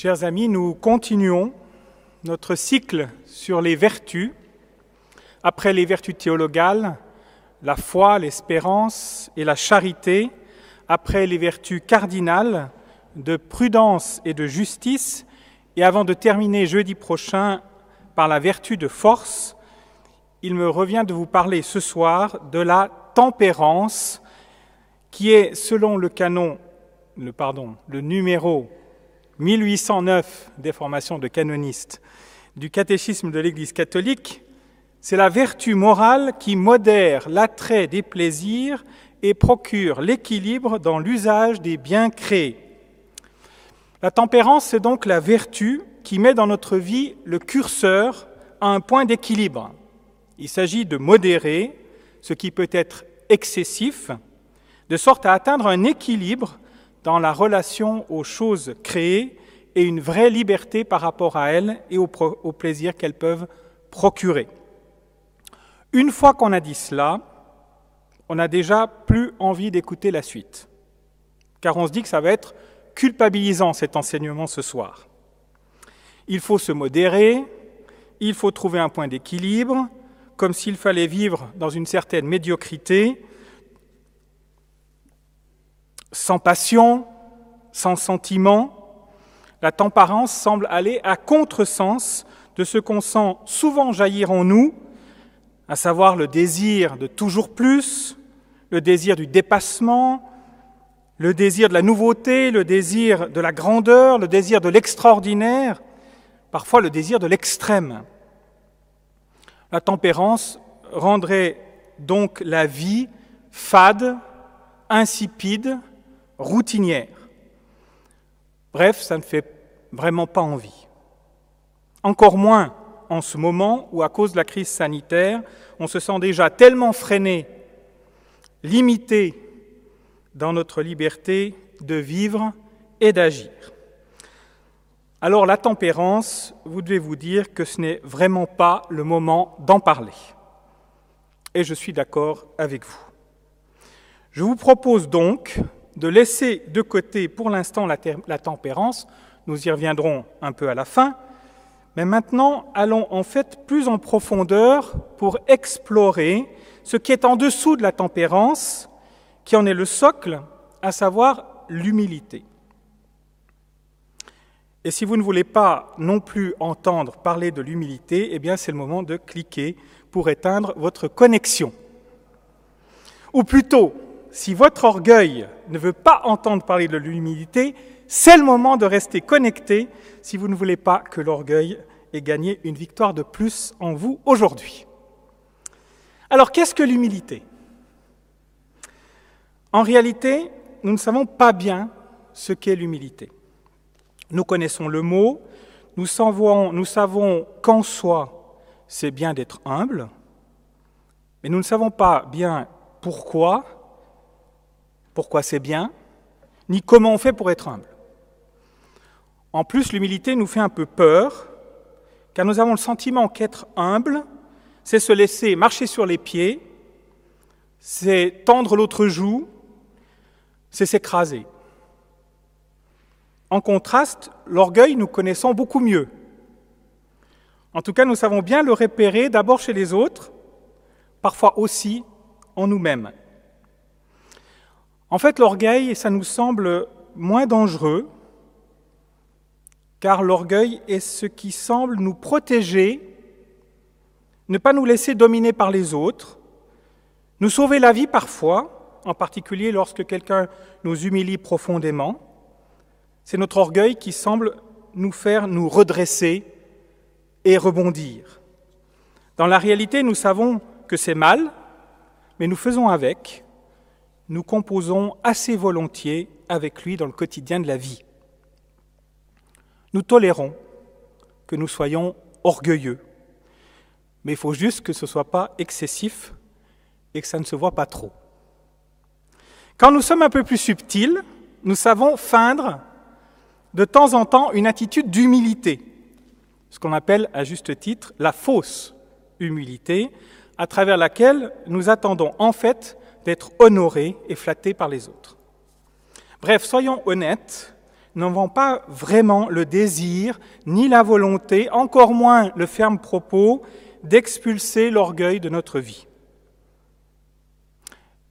Chers amis, nous continuons notre cycle sur les vertus. Après les vertus théologales, la foi, l'espérance et la charité, après les vertus cardinales de prudence et de justice, et avant de terminer jeudi prochain par la vertu de force, il me revient de vous parler ce soir de la tempérance, qui est, selon le canon, le, pardon, le numéro 1809 des formations de canonistes du catéchisme de l'Église catholique, c'est la vertu morale qui modère l'attrait des plaisirs et procure l'équilibre dans l'usage des biens créés. La tempérance, c'est donc la vertu qui met dans notre vie le curseur à un point d'équilibre. Il s'agit de modérer ce qui peut être excessif, de sorte à atteindre un équilibre dans la relation aux choses créées et une vraie liberté par rapport à elles et au, au plaisir qu'elles peuvent procurer. Une fois qu'on a dit cela, on n'a déjà plus envie d'écouter la suite, car on se dit que ça va être culpabilisant cet enseignement ce soir. Il faut se modérer, il faut trouver un point d'équilibre, comme s'il fallait vivre dans une certaine médiocrité, sans passion, sans sentiment. La tempérance semble aller à contresens de ce qu'on sent souvent jaillir en nous, à savoir le désir de toujours plus, le désir du dépassement, le désir de la nouveauté, le désir de la grandeur, le désir de l'extraordinaire, parfois le désir de l'extrême. La tempérance rendrait donc la vie fade, insipide, routinière. Bref, ça ne fait vraiment pas envie. Encore moins en ce moment où, à cause de la crise sanitaire, on se sent déjà tellement freiné, limité dans notre liberté de vivre et d'agir. Alors la tempérance, vous devez vous dire que ce n'est vraiment pas le moment d'en parler. Et je suis d'accord avec vous. Je vous propose donc de laisser de côté pour l'instant la, tempérance, nous y reviendrons un peu à la fin, mais maintenant allons en fait plus en profondeur pour explorer ce qui est en dessous de la tempérance, qui en est le socle, à savoir l'humilité. Et si vous ne voulez pas non plus entendre parler de l'humilité, eh bien c'est le moment de cliquer pour éteindre votre connexion. Ou plutôt, si votre orgueil ne veut pas entendre parler de l'humilité, c'est le moment de rester connecté si vous ne voulez pas que l'orgueil ait gagné une victoire de plus en vous aujourd'hui. Alors qu'est-ce que l'humilité? En réalité, nous ne savons pas bien ce qu'est l'humilité. Nous connaissons le mot, nous savons, nous savons qu'en soi, c'est bien d'être humble, mais nous ne savons pas bien pourquoi, pourquoi c'est bien, ni comment on fait pour être humble. En plus, l'humilité nous fait un peu peur, car nous avons le sentiment qu'être humble, c'est se laisser marcher sur les pieds, c'est tendre l'autre joue, c'est s'écraser. En contraste, l'orgueil, nous connaissons beaucoup mieux. En tout cas, nous savons bien le repérer d'abord chez les autres, parfois aussi en nous-mêmes. En fait, l'orgueil, ça nous semble moins dangereux, car l'orgueil est ce qui semble nous protéger, ne pas nous laisser dominer par les autres, nous sauver la vie parfois, en particulier lorsque quelqu'un nous humilie profondément, c'est notre orgueil qui semble nous faire nous redresser et rebondir. Dans la réalité, nous savons que c'est mal, mais nous faisons avec, nous composons assez volontiers avec lui dans le quotidien de la vie. Nous tolérons que nous soyons orgueilleux, mais il faut juste que ce ne soit pas excessif et que ça ne se voit pas trop. Quand nous sommes un peu plus subtils, nous savons feindre de temps en temps une attitude d'humilité, ce qu'on appelle à juste titre la fausse humilité, à travers laquelle nous attendons en fait d'être honorés et flattés par les autres. Bref, soyons honnêtes, n'avons pas vraiment le désir, ni la volonté, encore moins le ferme propos, d'expulser l'orgueil de notre vie.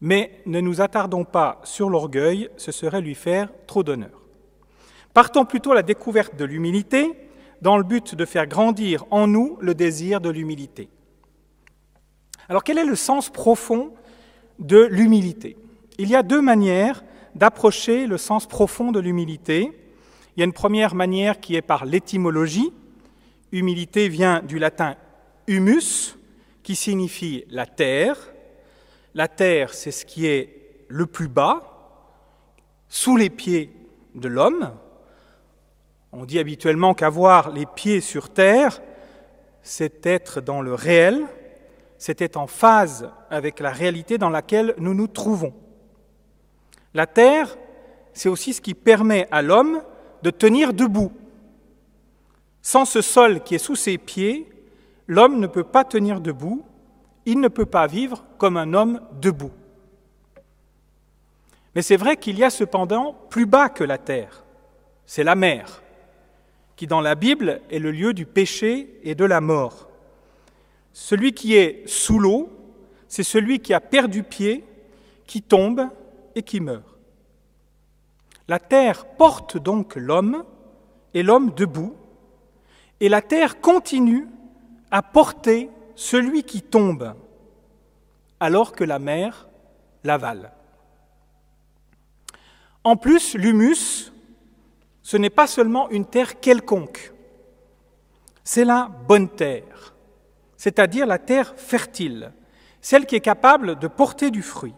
Mais ne nous attardons pas sur l'orgueil, ce serait lui faire trop d'honneur. Partons plutôt à la découverte de l'humilité, dans le but de faire grandir en nous le désir de l'humilité. Alors quel est le sens profond de l'humilité Il y a deux manières d'approcher le sens profond de l'humilité. Il y a une première manière qui est par l'étymologie. Humilité vient du latin humus, qui signifie la terre, la terre, c'est ce qui est le plus bas, sous les pieds de l'homme. On dit habituellement qu'avoir les pieds sur terre, c'est être dans le réel, être en phase avec la réalité dans laquelle nous nous trouvons. La terre, c'est aussi ce qui permet à l'homme de tenir debout. Sans ce sol qui est sous ses pieds, l'homme ne peut pas tenir debout, il ne peut pas vivre comme un homme debout. Mais c'est vrai qu'il y a cependant plus bas que la terre, c'est la mer, qui dans la Bible est le lieu du péché et de la mort. Celui qui est sous l'eau, c'est celui qui a perdu pied, qui tombe et qui meurt. La terre porte donc l'homme et l'homme debout, et la terre continue à porter celui qui tombe alors que la mer l'avale. En plus, l'humus, ce n'est pas seulement une terre quelconque, c'est la bonne terre, c'est-à-dire la terre fertile, celle qui est capable de porter du fruit.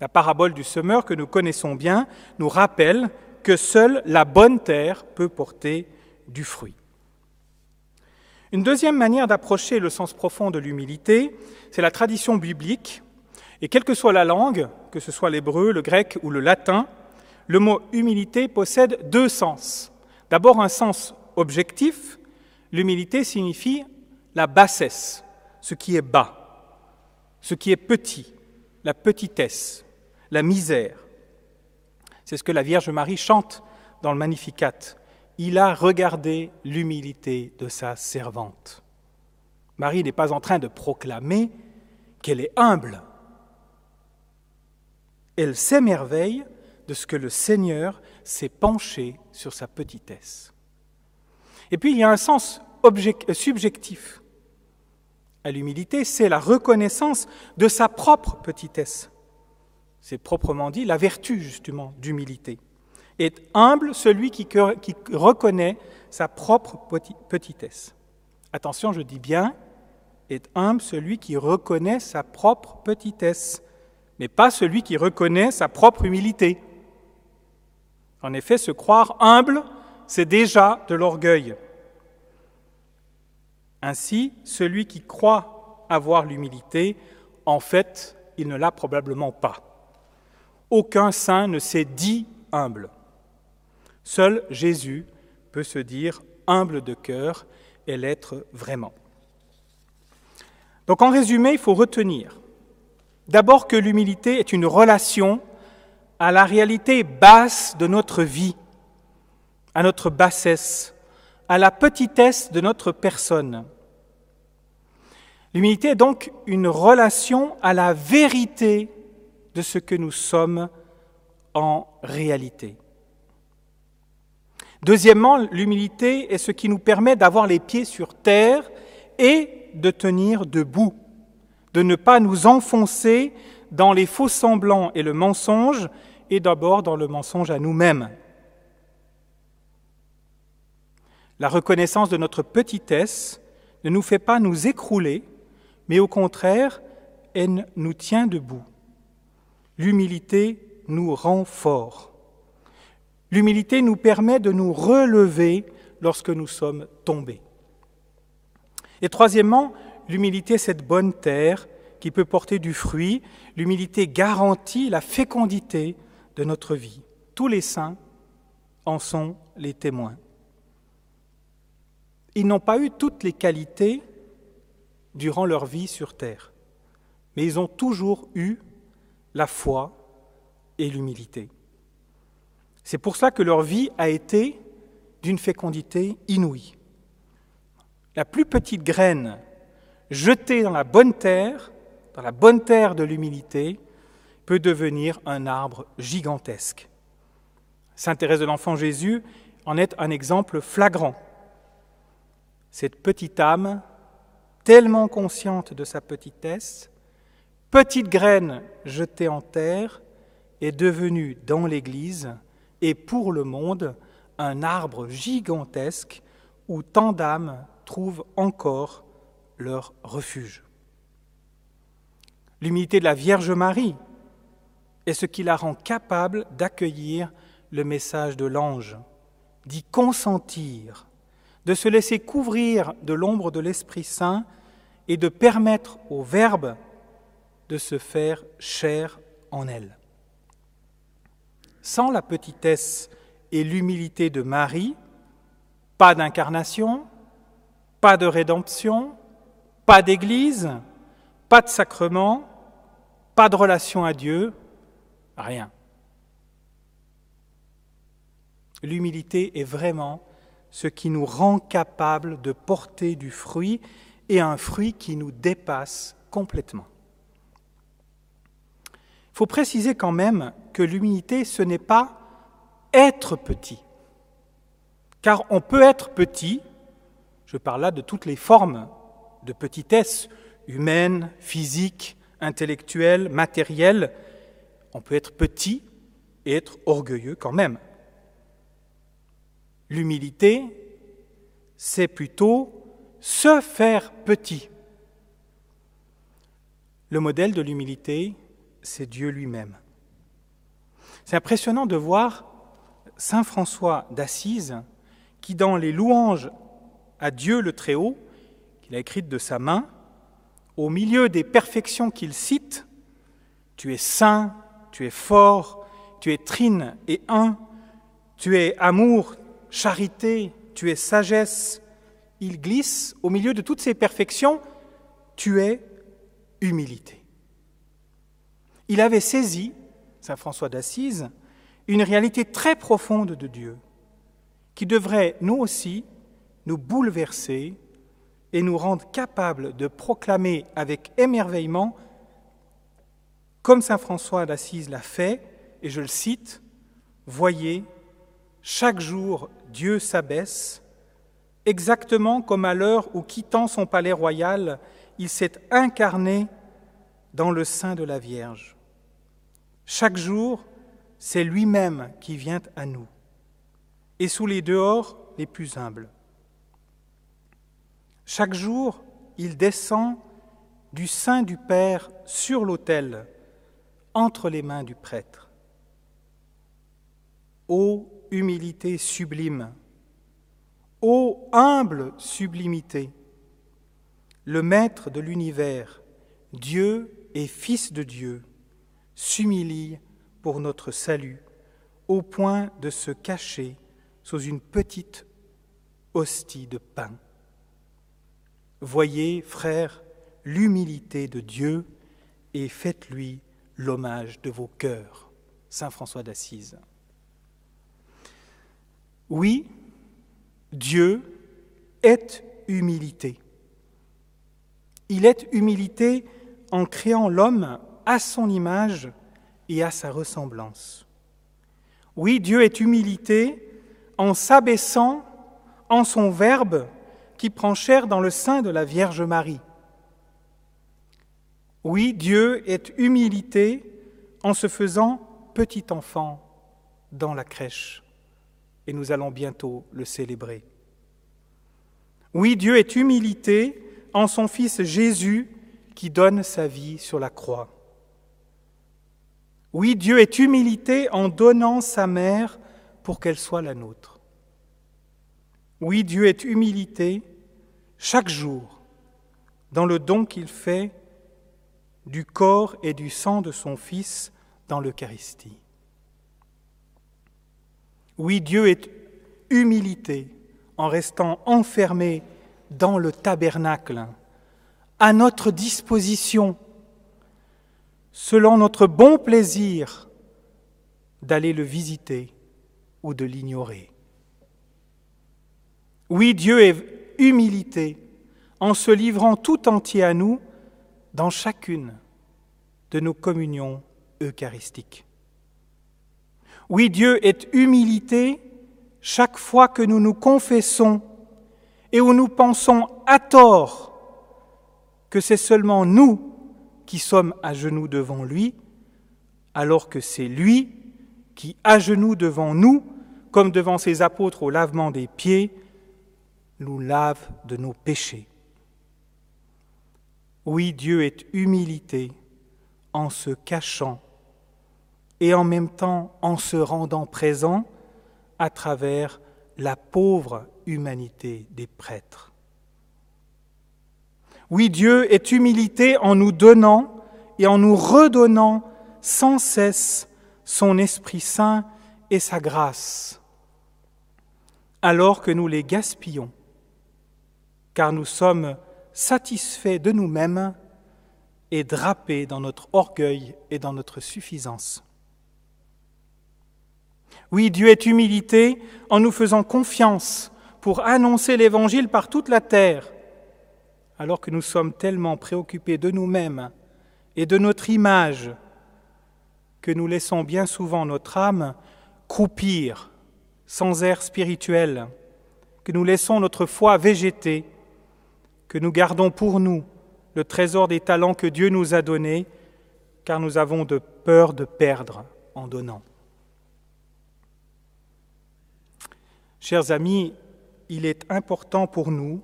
La parabole du semeur que nous connaissons bien nous rappelle que seule la bonne terre peut porter du fruit. Une deuxième manière d'approcher le sens profond de l'humilité, c'est la tradition biblique. Et quelle que soit la langue, que ce soit l'hébreu, le grec ou le latin, le mot humilité possède deux sens. D'abord un sens objectif. L'humilité signifie la bassesse, ce qui est bas, ce qui est petit, la petitesse, la misère. C'est ce que la Vierge Marie chante dans le Magnificat il a regardé l'humilité de sa servante. Marie n'est pas en train de proclamer qu'elle est humble. Elle s'émerveille de ce que le Seigneur s'est penché sur sa petitesse. Et puis il y a un sens euh, subjectif à l'humilité, c'est la reconnaissance de sa propre petitesse. C'est proprement dit la vertu justement d'humilité est humble celui qui, reconnaît sa propre petitesse. Attention, je dis bien, est humble celui qui reconnaît sa propre petitesse, mais pas celui qui reconnaît sa propre humilité. En effet, se croire humble, c'est déjà de l'orgueil. Ainsi, celui qui croit avoir l'humilité, en fait, il ne l'a probablement pas. Aucun saint ne s'est dit humble. Seul Jésus peut se dire humble de cœur et l'être vraiment. Donc en résumé, il faut retenir d'abord que l'humilité est une relation à la réalité basse de notre vie, à notre bassesse, à la petitesse de notre personne. L'humilité est donc une relation à la vérité de ce que nous sommes en réalité. Deuxièmement, l'humilité est ce qui nous permet d'avoir les pieds sur terre et de tenir debout, de ne pas nous enfoncer dans les faux semblants et le mensonge, et d'abord dans le mensonge à nous-mêmes. La reconnaissance de notre petitesse ne nous fait pas nous écrouler, mais au contraire, elle nous tient debout. L'humilité nous rend forts. L'humilité nous permet de nous relever lorsque nous sommes tombés. Et troisièmement, l'humilité, cette bonne terre qui peut porter du fruit. L'humilité garantit la fécondité de notre vie. Tous les saints en sont les témoins. Ils n'ont pas eu toutes les qualités durant leur vie sur terre, mais ils ont toujours eu la foi et l'humilité. C'est pour ça que leur vie a été d'une fécondité inouïe. La plus petite graine jetée dans la bonne terre, dans la bonne terre de l'humilité, peut devenir un arbre gigantesque. Sainte Thérèse de l'Enfant Jésus en est un exemple flagrant. Cette petite âme, tellement consciente de sa petitesse, petite graine jetée en terre, est devenue dans l'Église et pour le monde un arbre gigantesque où tant d'âmes trouvent encore leur refuge. L'humilité de la Vierge Marie est ce qui la rend capable d'accueillir le message de l'ange, d'y consentir, de se laisser couvrir de l'ombre de l'Esprit Saint et de permettre au Verbe de se faire chair en elle. Sans la petitesse et l'humilité de Marie, pas d'incarnation, pas de rédemption, pas d'église, pas de sacrement, pas de relation à Dieu, rien. L'humilité est vraiment ce qui nous rend capable de porter du fruit et un fruit qui nous dépasse complètement. Il faut préciser quand même que l'humilité, ce n'est pas être petit. Car on peut être petit, je parle là de toutes les formes de petitesse, humaine, physique, intellectuelle, matérielle, on peut être petit et être orgueilleux quand même. L'humilité, c'est plutôt se faire petit. Le modèle de l'humilité, c'est Dieu lui-même. C'est impressionnant de voir Saint François d'Assise qui, dans les louanges à Dieu le Très-Haut, qu'il a écrites de sa main, au milieu des perfections qu'il cite, tu es saint, tu es fort, tu es trine et un, tu es amour, charité, tu es sagesse, il glisse au milieu de toutes ces perfections, tu es humilité. Il avait saisi, Saint François d'Assise, une réalité très profonde de Dieu, qui devrait, nous aussi, nous bouleverser et nous rendre capables de proclamer avec émerveillement, comme Saint François d'Assise l'a fait, et je le cite, Voyez, chaque jour Dieu s'abaisse, exactement comme à l'heure où, quittant son palais royal, il s'est incarné dans le sein de la Vierge. Chaque jour, c'est lui-même qui vient à nous, et sous les dehors les plus humbles. Chaque jour, il descend du sein du Père sur l'autel, entre les mains du prêtre. Ô humilité sublime, ô humble sublimité, le Maître de l'univers, Dieu et Fils de Dieu, s'humilie pour notre salut, au point de se cacher sous une petite hostie de pain. Voyez, frères, l'humilité de Dieu et faites-lui l'hommage de vos cœurs. Saint François d'Assise. Oui, Dieu est humilité. Il est humilité en créant l'homme à son image et à sa ressemblance. Oui, Dieu est humilité en s'abaissant en son Verbe qui prend chair dans le sein de la Vierge Marie. Oui, Dieu est humilité en se faisant petit enfant dans la crèche, et nous allons bientôt le célébrer. Oui, Dieu est humilité en son Fils Jésus qui donne sa vie sur la croix. Oui, Dieu est humilité en donnant sa mère pour qu'elle soit la nôtre. Oui, Dieu est humilité chaque jour dans le don qu'il fait du corps et du sang de son Fils dans l'Eucharistie. Oui, Dieu est humilité en restant enfermé dans le tabernacle, à notre disposition selon notre bon plaisir, d'aller le visiter ou de l'ignorer. Oui, Dieu est humilité en se livrant tout entier à nous dans chacune de nos communions eucharistiques. Oui, Dieu est humilité chaque fois que nous nous confessons et où nous pensons à tort que c'est seulement nous qui sommes à genoux devant lui, alors que c'est lui qui, à genoux devant nous, comme devant ses apôtres au lavement des pieds, nous lave de nos péchés. Oui, Dieu est humilité en se cachant et en même temps en se rendant présent à travers la pauvre humanité des prêtres. Oui, Dieu est humilité en nous donnant et en nous redonnant sans cesse son Esprit Saint et sa grâce, alors que nous les gaspillons, car nous sommes satisfaits de nous-mêmes et drapés dans notre orgueil et dans notre suffisance. Oui, Dieu est humilité en nous faisant confiance pour annoncer l'Évangile par toute la terre, alors que nous sommes tellement préoccupés de nous-mêmes et de notre image que nous laissons bien souvent notre âme croupir sans air spirituel, que nous laissons notre foi végéter, que nous gardons pour nous le trésor des talents que Dieu nous a donnés, car nous avons de peur de perdre en donnant. Chers amis, il est important pour nous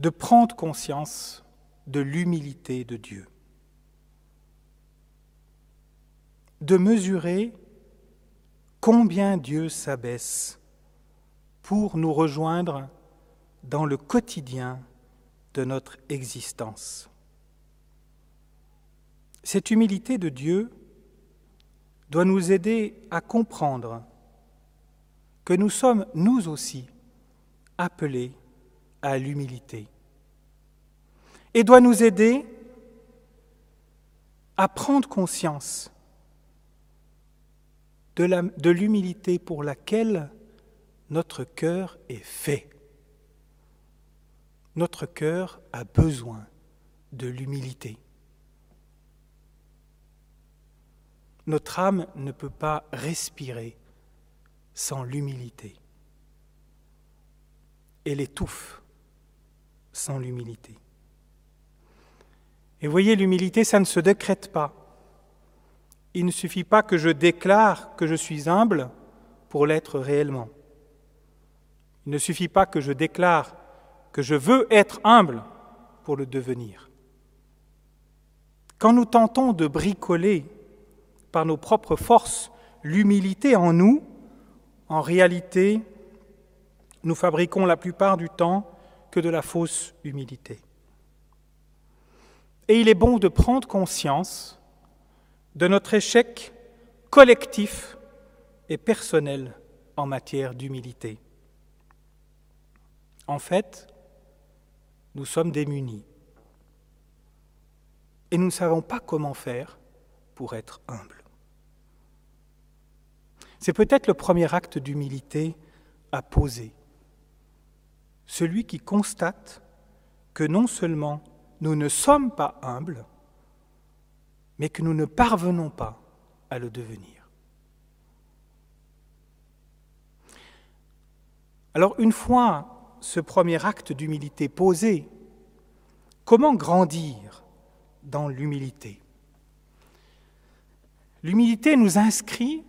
de prendre conscience de l'humilité de Dieu, de mesurer combien Dieu s'abaisse pour nous rejoindre dans le quotidien de notre existence. Cette humilité de Dieu doit nous aider à comprendre que nous sommes, nous aussi, appelés à l'humilité. Et doit nous aider à prendre conscience de l'humilité pour laquelle notre cœur est fait. Notre cœur a besoin de l'humilité. Notre âme ne peut pas respirer sans l'humilité. Elle étouffe sans l'humilité. Et voyez, l'humilité, ça ne se décrète pas. Il ne suffit pas que je déclare que je suis humble pour l'être réellement. Il ne suffit pas que je déclare que je veux être humble pour le devenir. Quand nous tentons de bricoler par nos propres forces l'humilité en nous, en réalité, nous fabriquons la plupart du temps que de la fausse humilité. Et il est bon de prendre conscience de notre échec collectif et personnel en matière d'humilité. En fait, nous sommes démunis et nous ne savons pas comment faire pour être humbles. C'est peut-être le premier acte d'humilité à poser. Celui qui constate que non seulement nous ne sommes pas humbles, mais que nous ne parvenons pas à le devenir. Alors une fois ce premier acte d'humilité posé, comment grandir dans l'humilité? L'humilité nous inscrit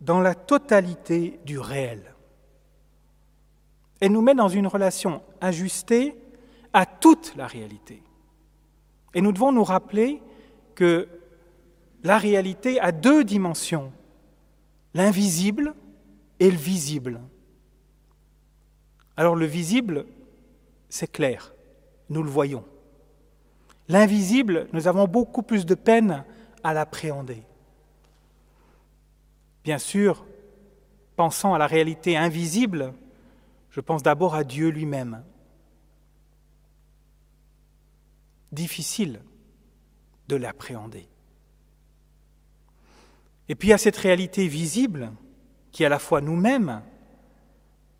dans la totalité du réel. Elle nous met dans une relation ajustée à toute la réalité. Et nous devons nous rappeler que la réalité a deux dimensions, l'invisible et le visible. Alors le visible, c'est clair, nous le voyons. L'invisible, nous avons beaucoup plus de peine à l'appréhender. Bien sûr, pensant à la réalité invisible, je pense d'abord à Dieu lui-même. Difficile de l'appréhender. Et puis à cette réalité visible, qui est à la fois nous-mêmes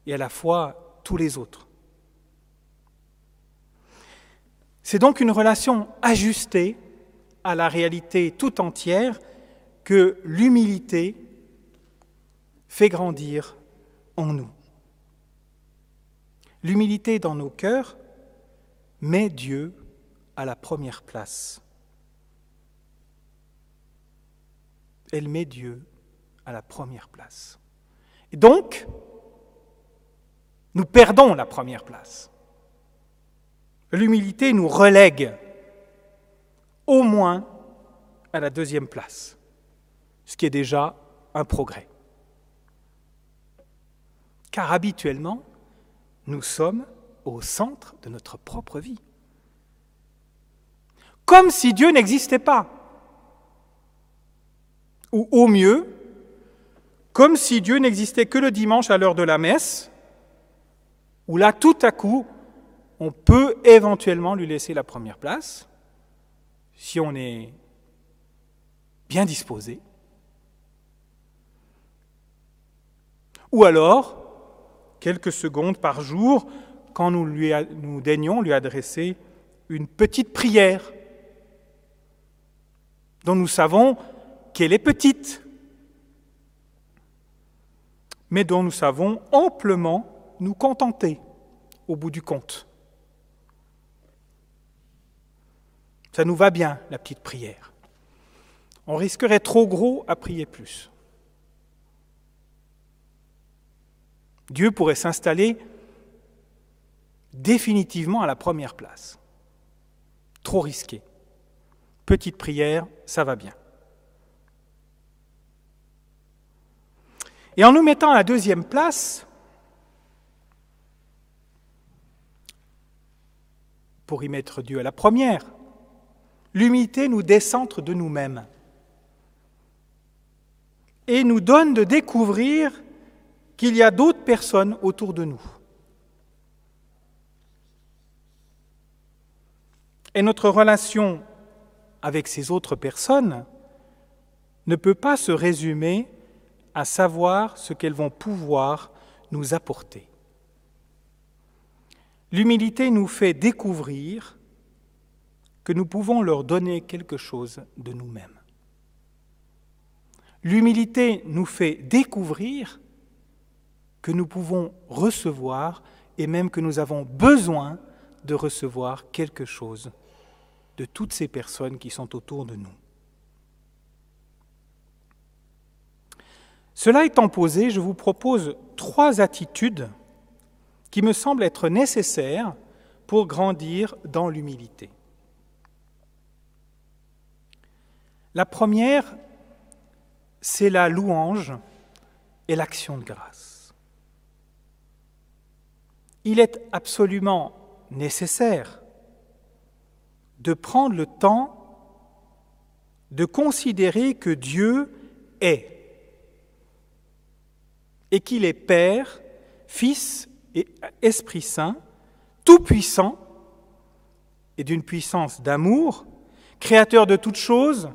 et à la fois tous les autres. C'est donc une relation ajustée à la réalité tout entière que l'humilité fait grandir en nous. L'humilité dans nos cœurs met Dieu à la première place. Elle met Dieu à la première place. Et donc, nous perdons la première place. L'humilité nous relègue au moins à la deuxième place, ce qui est déjà un progrès. Car habituellement, nous sommes au centre de notre propre vie. Comme si Dieu n'existait pas. Ou au mieux, comme si Dieu n'existait que le dimanche à l'heure de la messe, où là, tout à coup, on peut éventuellement lui laisser la première place, si on est bien disposé. Ou alors, quelques secondes par jour, quand nous, lui daignons lui adresser une petite prière dont nous savons qu'elle est petite, mais dont nous savons amplement nous contenter au bout du compte. Ça nous va bien, la petite prière. On risquerait trop gros à prier plus. Dieu pourrait s'installer définitivement à la première place. Trop risqué. Petite prière, ça va bien. Et en nous mettant à la deuxième place, pour y mettre Dieu à la première, l'humilité nous décentre de nous-mêmes et nous donne de découvrir qu'il y a d'autres personnes autour de nous. Et notre relation avec ces autres personnes ne peut pas se résumer à savoir ce qu'elles vont pouvoir nous apporter. L'humilité nous fait découvrir que nous pouvons leur donner quelque chose de nous-mêmes. L'humilité nous fait découvrir que nous pouvons recevoir et même que nous avons besoin de recevoir quelque chose de toutes ces personnes qui sont autour de nous. Cela étant posé, je vous propose trois attitudes qui me semblent être nécessaires pour grandir dans l'humilité. La première, c'est la louange et l'action de grâce il est absolument nécessaire de prendre le temps de considérer que Dieu est et qu'il est Père, Fils et Esprit Saint, tout-puissant et d'une puissance d'amour, créateur de toutes choses,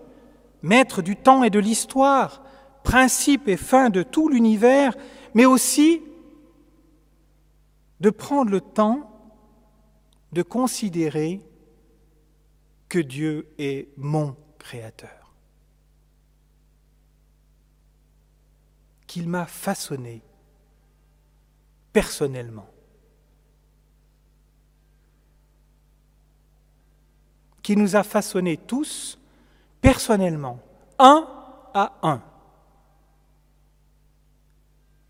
maître du temps et de l'histoire, principe et fin de tout l'univers, mais aussi de prendre le temps de considérer que Dieu est mon Créateur, qu'il m'a façonné personnellement, qu'il nous a façonnés tous personnellement, un à un.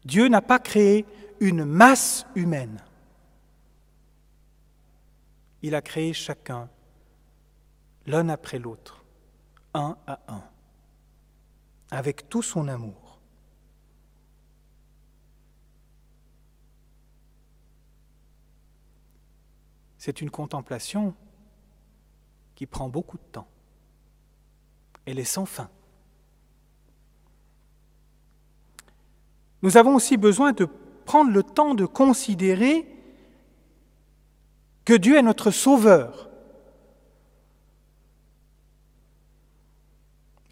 Dieu n'a pas créé une masse humaine. Il a créé chacun, l'un après l'autre, un à un, avec tout son amour. C'est une contemplation qui prend beaucoup de temps. Elle est sans fin. Nous avons aussi besoin de prendre le temps de considérer que Dieu est notre sauveur.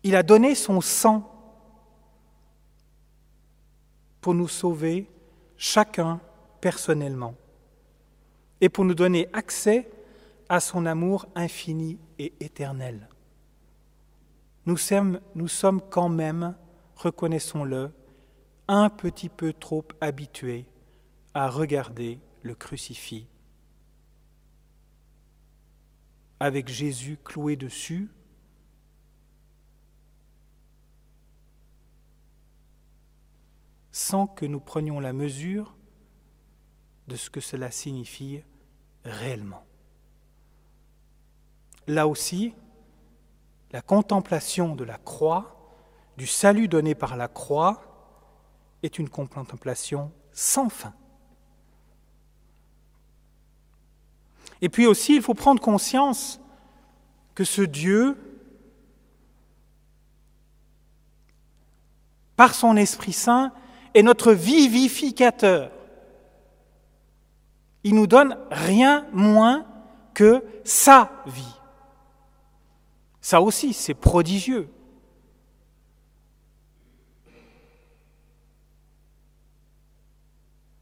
Il a donné son sang pour nous sauver chacun personnellement et pour nous donner accès à son amour infini et éternel. Nous sommes, quand même, reconnaissons-le, un petit peu trop habitués à regarder le crucifix avec Jésus cloué dessus sans que nous prenions la mesure de ce que cela signifie réellement. Là aussi, la contemplation de la croix, du salut donné par la croix, est une contemplation sans fin. Et puis aussi, il faut prendre conscience que ce Dieu, par son Esprit Saint, est notre vivificateur. Il nous donne rien moins que sa vie. Ça aussi, c'est prodigieux.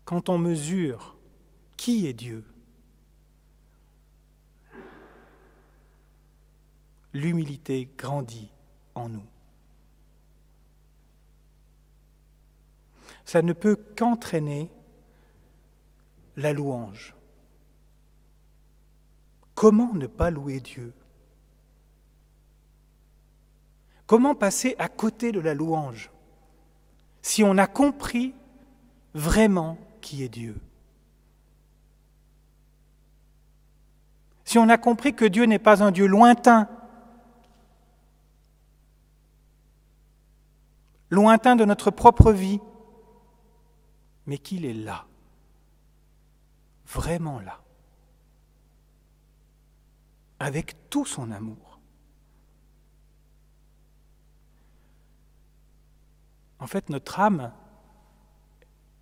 Quand on mesure qui est Dieu, l'humilité grandit en nous. Ça ne peut qu'entraîner la louange. Comment ne pas louer Dieu? Comment passer à côté de la louange? Si on a compris vraiment qui est Dieu Si on a compris que Dieu n'est pas un Dieu lointain, lointain de notre propre vie, mais qu'il est là, vraiment là, avec tout son amour. En fait, notre âme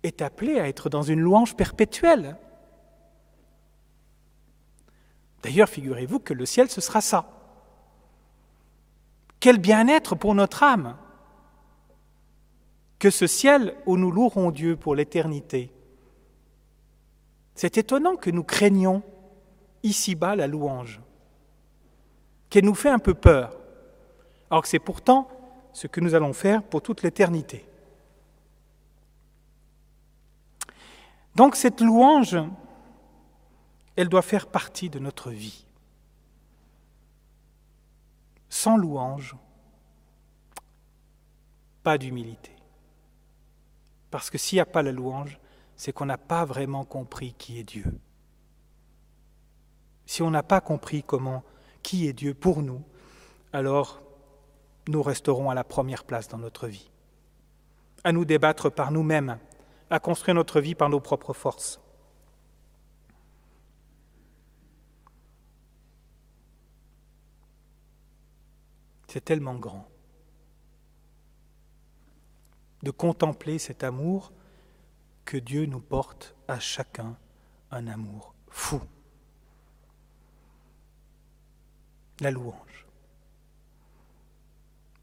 est appelée à être dans une louange perpétuelle. D'ailleurs, figurez-vous que le ciel, ce sera ça. Quel bien-être pour notre âme que ce ciel où nous louerons Dieu pour l'éternité. C'est étonnant que nous craignions ici-bas la louange, qu'elle nous fait un peu peur, alors que c'est pourtant ce que nous allons faire pour toute l'éternité. Donc cette louange, elle doit faire partie de notre vie. Sans louange, pas d'humilité. Parce que s'il n'y a pas la louange, c'est qu'on n'a pas vraiment compris qui est Dieu. Si on n'a pas compris comment, qui est Dieu pour nous, alors nous resterons à la première place dans notre vie. À nous débattre par nous-mêmes, à construire notre vie par nos propres forces. C'est tellement grand de contempler cet amour que Dieu nous porte à chacun, un amour fou. La louange.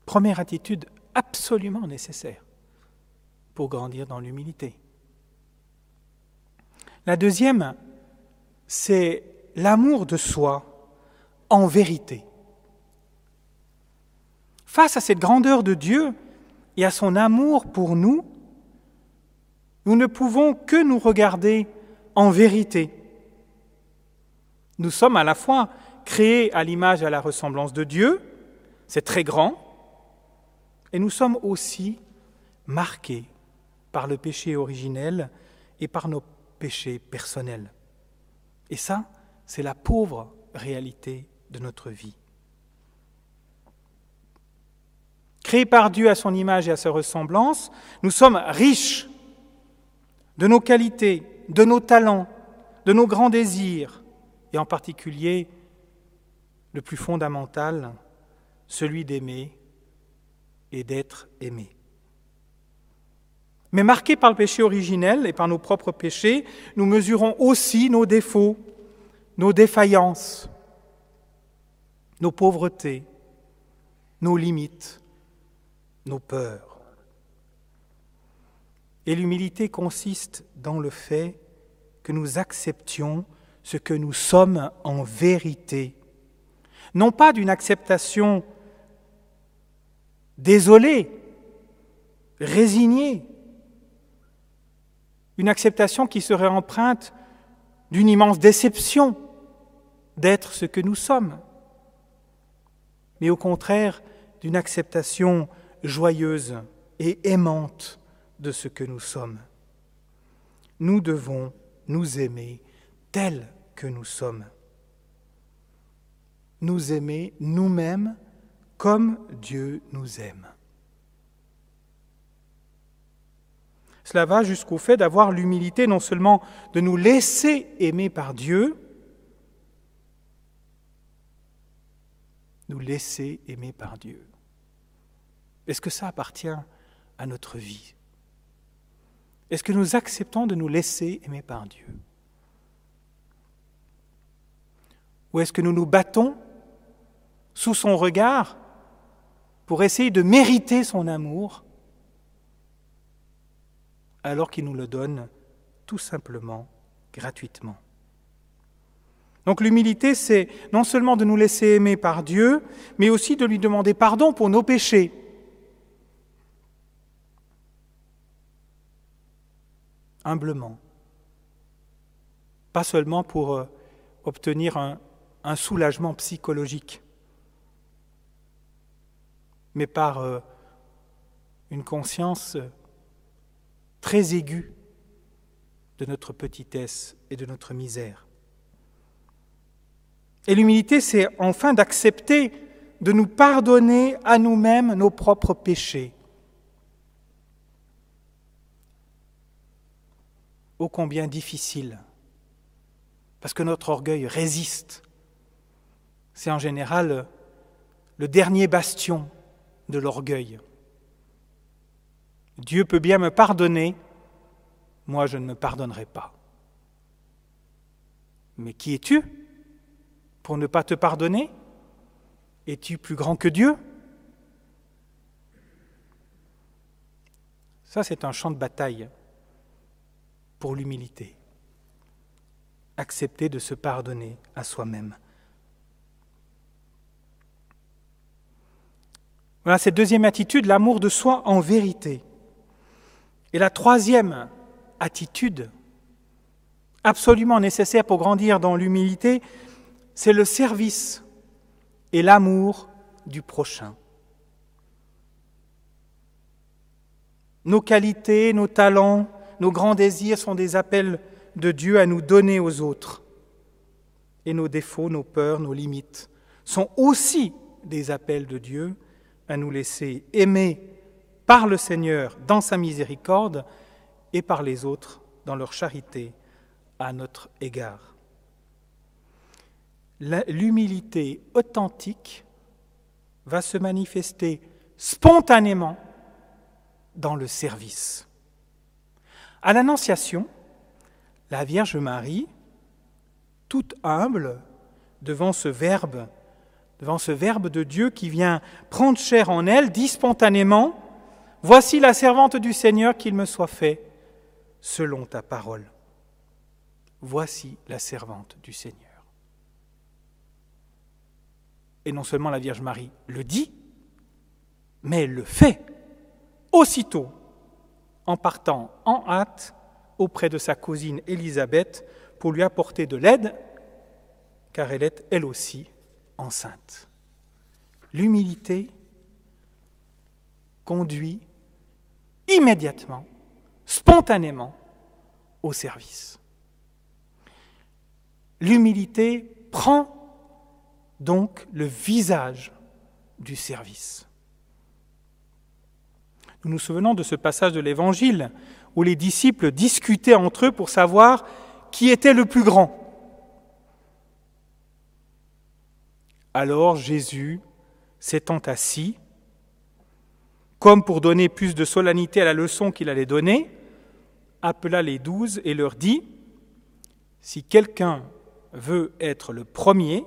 Première attitude absolument nécessaire pour grandir dans l'humilité. La deuxième, c'est l'amour de soi en vérité. Face à cette grandeur de Dieu, et à son amour pour nous, nous ne pouvons que nous regarder en vérité. Nous sommes à la fois créés à l'image et à la ressemblance de Dieu, c'est très grand, et nous sommes aussi marqués par le péché originel et par nos péchés personnels. Et ça, c'est la pauvre réalité de notre vie. Créés par Dieu à son image et à sa ressemblance, nous sommes riches de nos qualités, de nos talents, de nos grands désirs, et en particulier le plus fondamental, celui d'aimer et d'être aimé. Mais marqués par le péché originel et par nos propres péchés, nous mesurons aussi nos défauts, nos défaillances, nos pauvretés, nos limites, nos peurs. Et l'humilité consiste dans le fait que nous acceptions ce que nous sommes en vérité. Non pas d'une acceptation désolée, résignée, une acceptation qui serait empreinte d'une immense déception d'être ce que nous sommes, mais au contraire d'une acceptation joyeuse et aimante de ce que nous sommes. Nous devons nous aimer tels que nous sommes. Nous aimer nous-mêmes comme Dieu nous aime. Cela va jusqu'au fait d'avoir l'humilité non seulement de nous laisser aimer par Dieu, nous laisser aimer par Dieu. Est-ce que ça appartient à notre vie? Est-ce que nous acceptons de nous laisser aimer par Dieu? Ou est-ce que nous nous battons sous son regard pour essayer de mériter son amour alors qu'il nous le donne tout simplement gratuitement donc l'humilité, c'est non seulement de nous laisser aimer par Dieu, mais aussi de lui demander pardon pour nos péchés. Humblement. Pas seulement pour euh, obtenir un, soulagement psychologique, mais par euh, une conscience très aiguë de notre petitesse et de notre misère. Et l'humilité, c'est enfin d'accepter de nous pardonner à nous-mêmes nos propres péchés. Ô combien difficile, parce que notre orgueil résiste. C'est en général le dernier bastion de l'orgueil. Dieu peut bien me pardonner, moi je ne me pardonnerai pas. Mais qui es-tu pour ne pas te pardonner? Es-tu plus grand que Dieu? Ça, c'est un champ de bataille pour l'humilité. Accepter de se pardonner à soi-même. Voilà cette deuxième attitude, l'amour de soi en vérité. Et la troisième attitude, absolument nécessaire pour grandir dans l'humilité, c'est le service et l'amour du prochain. Nos qualités, nos talents, nos grands désirs sont des appels de Dieu à nous donner aux autres. Et nos défauts, nos peurs, nos limites sont aussi des appels de Dieu à nous laisser aimer par le Seigneur dans sa miséricorde et par les autres dans leur charité à notre égard l'humilité authentique va se manifester spontanément dans le service. À l'Annonciation, la Vierge Marie, toute humble devant ce Verbe, devant ce Verbe de Dieu qui vient prendre chair en elle, dit spontanément, Voici la servante du Seigneur, qu'il me soit fait selon ta parole. Voici la servante du Seigneur. Et non seulement la Vierge Marie le dit, mais elle le fait aussitôt en partant en hâte auprès de sa cousine Élisabeth pour lui apporter de l'aide, car elle est elle aussi enceinte. L'humilité conduit immédiatement, spontanément, au service. L'humilité prend donc le visage du service. Nous nous souvenons de ce passage de l'Évangile où les disciples discutaient entre eux pour savoir qui était le plus grand. Alors Jésus, s'étant assis, comme pour donner plus de solennité à la leçon qu'il allait donner, appela les douze et leur dit, Si quelqu'un veut être le premier,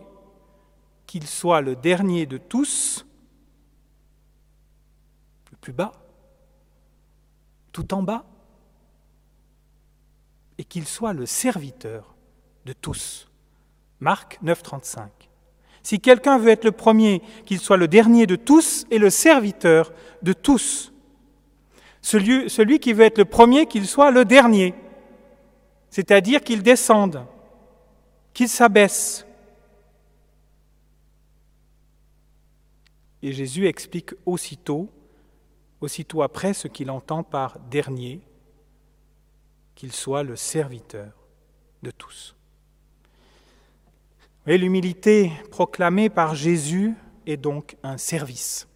qu'il soit le dernier de tous, le plus bas, tout en bas, et qu'il soit le serviteur de tous. Marc 9, 35. Si quelqu'un veut être le premier, qu'il soit le dernier de tous et le serviteur de tous. Celui, qui veut être le premier, qu'il soit le dernier, c'est-à-dire qu'il descende, qu'il s'abaisse. Et Jésus explique aussitôt, aussitôt après ce qu'il entend par dernier, qu'il soit le serviteur de tous. Et l'humilité proclamée par Jésus est donc un service.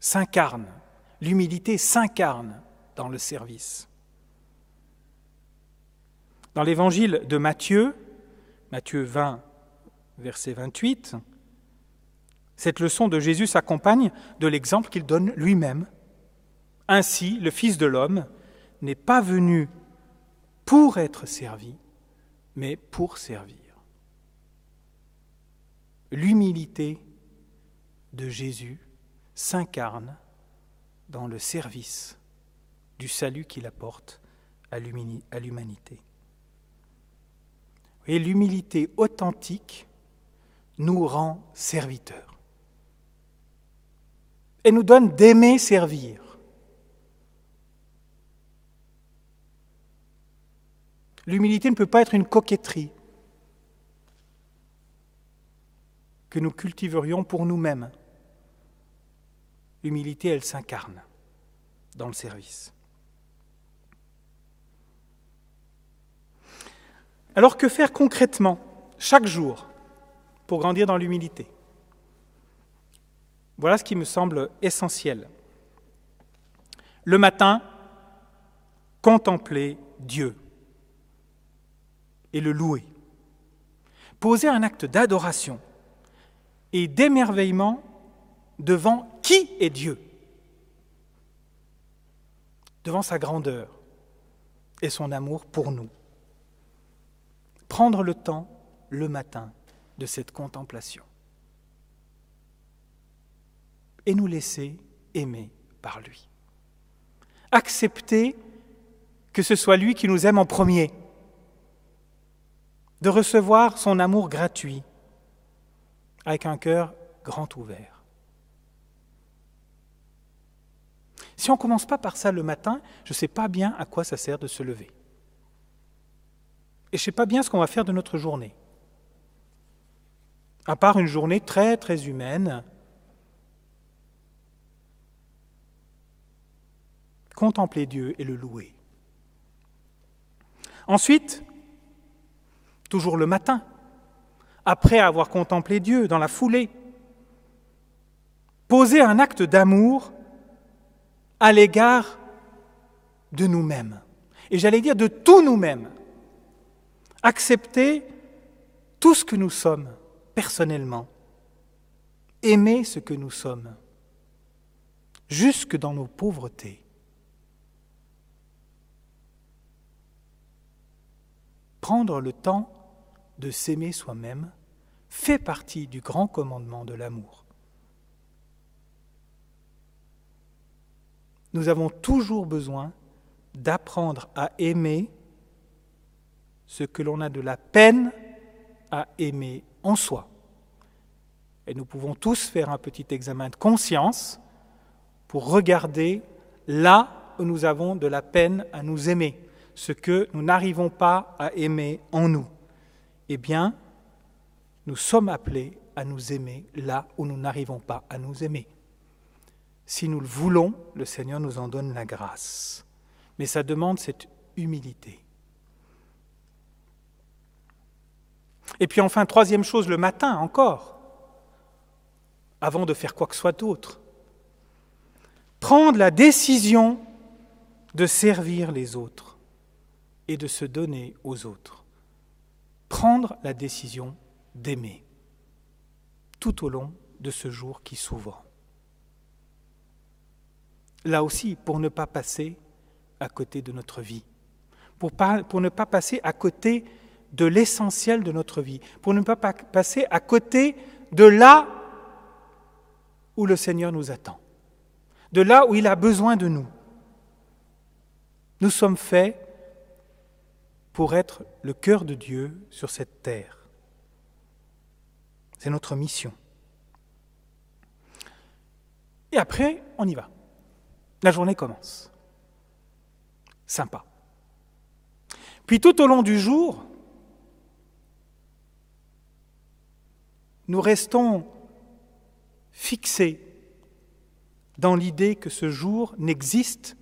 S'incarne, l'humilité s'incarne dans le service. Dans l'évangile de Matthieu, Matthieu 20, verset 28, cette leçon de Jésus s'accompagne de l'exemple qu'il donne lui-même. Ainsi, le Fils de l'homme n'est pas venu pour être servi, mais pour servir. L'humilité de Jésus s'incarne dans le service du salut qu'il apporte à l'humanité. Et l'humilité authentique nous rend serviteurs et nous donne d'aimer servir. L'humilité ne peut pas être une coquetterie que nous cultiverions pour nous-mêmes. L'humilité, elle s'incarne dans le service. Alors que faire concrètement, chaque jour, pour grandir dans l'humilité? Voilà ce qui me semble essentiel. Le matin, contempler Dieu et le louer. Poser un acte d'adoration et d'émerveillement devant qui est Dieu Devant sa grandeur et son amour pour nous. Prendre le temps le matin de cette contemplation et nous laisser aimer par lui. Accepter que ce soit lui qui nous aime en premier de recevoir son amour gratuit avec un cœur grand ouvert. Si on ne commence pas par ça le matin, je ne sais pas bien à quoi ça sert de se lever. Et je ne sais pas bien ce qu'on va faire de notre journée. À part une journée très très humaine, contempler Dieu et le louer. Ensuite, toujours le matin, après avoir contemplé Dieu dans la foulée. Poser un acte d'amour à l'égard de nous-mêmes, et j'allais dire de tous nous-mêmes. Accepter tout ce que nous sommes personnellement, aimer ce que nous sommes, jusque dans nos pauvretés. Prendre le temps de s'aimer soi-même fait partie du grand commandement de l'amour. Nous avons toujours besoin d'apprendre à aimer ce que l'on a de la peine à aimer en soi. Et nous pouvons tous faire un petit examen de conscience pour regarder là où nous avons de la peine à nous aimer, ce que nous n'arrivons pas à aimer en nous eh bien, nous sommes appelés à nous aimer là où nous n'arrivons pas à nous aimer. Si nous le voulons, le Seigneur nous en donne la grâce. Mais ça demande cette humilité. Et puis enfin, troisième chose, le matin encore, avant de faire quoi que soit d'autre, prendre la décision de servir les autres et de se donner aux autres prendre la décision d'aimer tout au long de ce jour qui s'ouvre. Là aussi, pour ne pas passer à côté de notre vie, pour, ne pas passer à côté de l'essentiel de notre vie, pour ne pas passer à côté de là où le Seigneur nous attend, de là où il a besoin de nous. Nous sommes faits pour être le cœur de Dieu sur cette terre. C'est notre mission. Et après, on y va. La journée commence. Sympa. Puis tout au long du jour, nous restons fixés dans l'idée que ce jour n'existe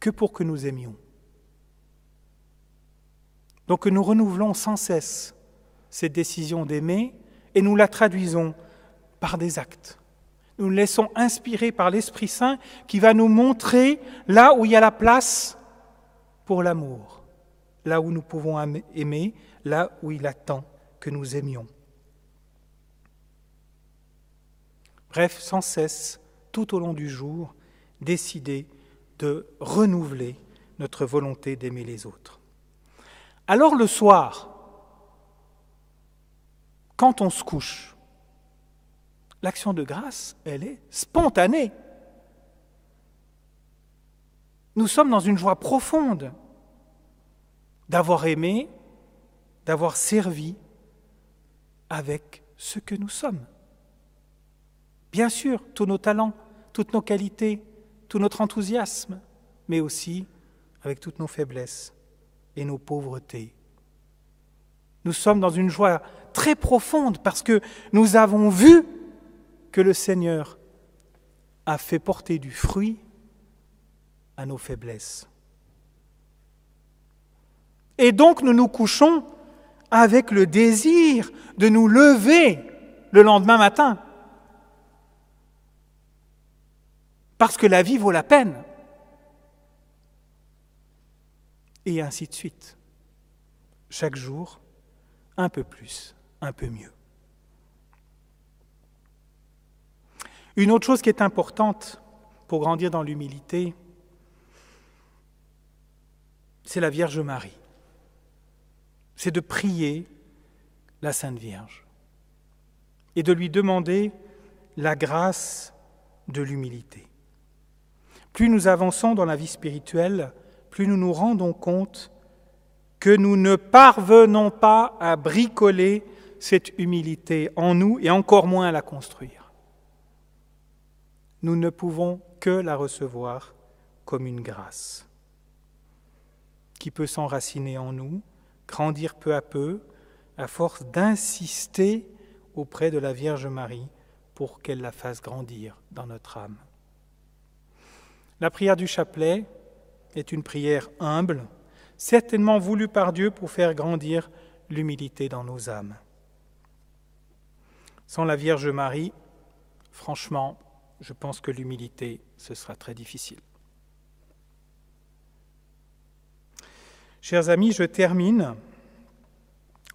que pour que nous aimions. Donc nous renouvelons sans cesse cette décision d'aimer et nous la traduisons par des actes. Nous nous laissons inspirer par l'Esprit Saint qui va nous montrer là où il y a la place pour l'amour, là où nous pouvons aimer, là où il attend que nous aimions. Bref, sans cesse, tout au long du jour, décider de renouveler notre volonté d'aimer les autres. Alors le soir, quand on se couche, l'action de grâce, elle est spontanée. Nous sommes dans une joie profonde d'avoir aimé, d'avoir servi avec ce que nous sommes. Bien sûr, tous nos talents, toutes nos qualités, tout notre enthousiasme, mais aussi avec toutes nos faiblesses et nos pauvretés. Nous sommes dans une joie très profonde parce que nous avons vu que le Seigneur a fait porter du fruit à nos faiblesses. Et donc nous nous couchons avec le désir de nous lever le lendemain matin. Parce que la vie vaut la peine. Et ainsi de suite. Chaque jour, un peu plus, un peu mieux. Une autre chose qui est importante pour grandir dans l'humilité, c'est la Vierge Marie. C'est de prier la Sainte Vierge et de lui demander la grâce de l'humilité. Plus nous avançons dans la vie spirituelle, plus nous nous rendons compte que nous ne parvenons pas à bricoler cette humilité en nous et encore moins à la construire nous ne pouvons que la recevoir comme une grâce qui peut s'enraciner en nous, grandir peu à peu, à force d'insister auprès de la Vierge Marie pour qu'elle la fasse grandir dans notre âme. La prière du chapelet est une prière humble, certainement voulue par Dieu pour faire grandir l'humilité dans nos âmes. Sans la Vierge Marie, franchement, je pense que l'humilité, ce sera très difficile. Chers amis, je termine